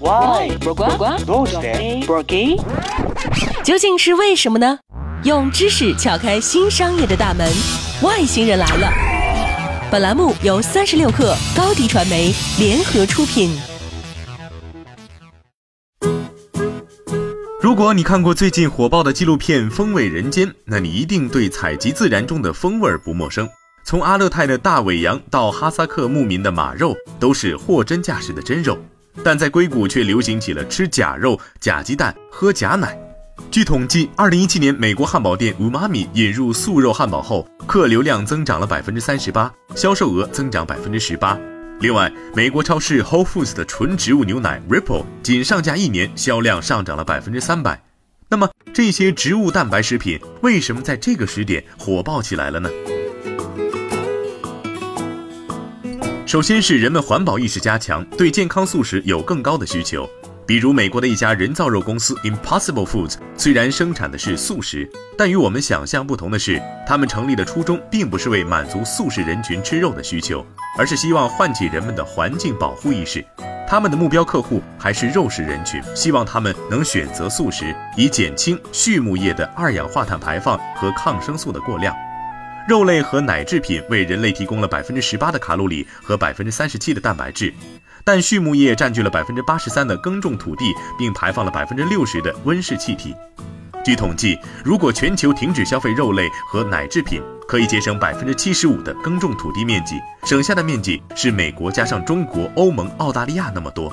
Why？どうして究竟是为什么呢？用知识撬开新商业的大门，外星人来了。本栏目由三十六克高低传媒联合出品。如果你看过最近火爆的纪录片《风味人间》，那你一定对采集自然中的风味不陌生。从阿勒泰的大尾羊到哈萨克牧民的马肉，都是货真价实的真肉。 但在硅谷却流行起了吃假肉、假鸡蛋、喝假奶。据统计，二零一七年美国汉堡店五妈咪引入素肉汉堡后，客流量增长了百分之三十八，销售额增长百分之十八。另外，美国超市 Whole Foods 的纯植物牛奶 Ripple 仅上架一年，销量上涨了百分之三百。那么，这些植物蛋白食品为什么在这个时点火爆起来了呢？首先是人们环保意识加强，对健康素食有更高的需求。比如，美国的一家人造肉公司 Impossible Foods，虽然生产的是素食，但与我们想象不同的是，他们成立的初衷并不是为满足素食人群吃肉的需求，而是希望唤起人们的环境保护意识。他们的目标客户还是肉食人群，希望他们能选择素食，以减轻畜牧业的二氧化碳排放和抗生素的过量。肉类和奶制品为人类提供了百分之十八的卡路里和百分之三十七的蛋白质，但畜牧业占据了百分之八十三的耕种土地，并排放了百分之六十的温室气体。据统计，如果全球停止消费肉类和奶制品，可以节省百分之七十五的耕种土地面积，省下的面积是美国加上中国、欧盟、澳大利亚那么多。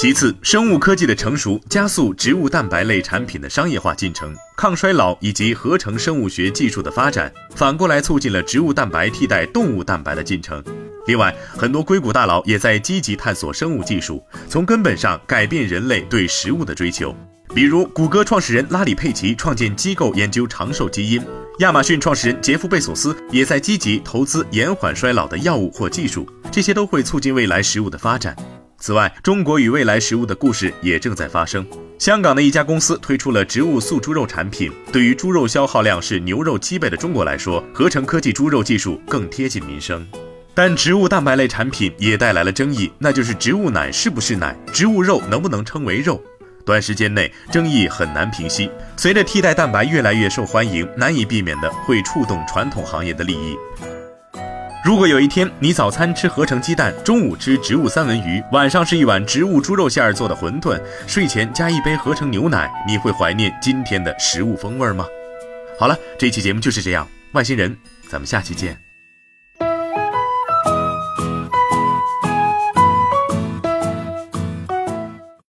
其次，生物科技的成熟加速植物蛋白类产品的商业化进程，抗衰老以及合成生物学技术的发展，反过来促进了植物蛋白替代动物蛋白的进程。另外，很多硅谷大佬也在积极探索生物技术，从根本上改变人类对食物的追求。比如，谷歌创始人拉里·佩奇创建机构研究长寿基因，亚马逊创始人杰夫·贝索斯也在积极投资延缓衰老的药物或技术，这些都会促进未来食物的发展。此外，中国与未来食物的故事也正在发生。香港的一家公司推出了植物素猪肉产品，对于猪肉消耗量是牛肉七倍的中国来说，合成科技猪肉技术更贴近民生。但植物蛋白类产品也带来了争议，那就是植物奶是不是奶，植物肉能不能称为肉？短时间内争议很难平息。随着替代蛋白越来越受欢迎，难以避免的会触动传统行业的利益。如果有一天你早餐吃合成鸡蛋，中午吃植物三文鱼，晚上是一碗植物猪肉馅儿做的馄饨，睡前加一杯合成牛奶，你会怀念今天的食物风味吗？好了，这期节目就是这样，外星人，咱们下期见。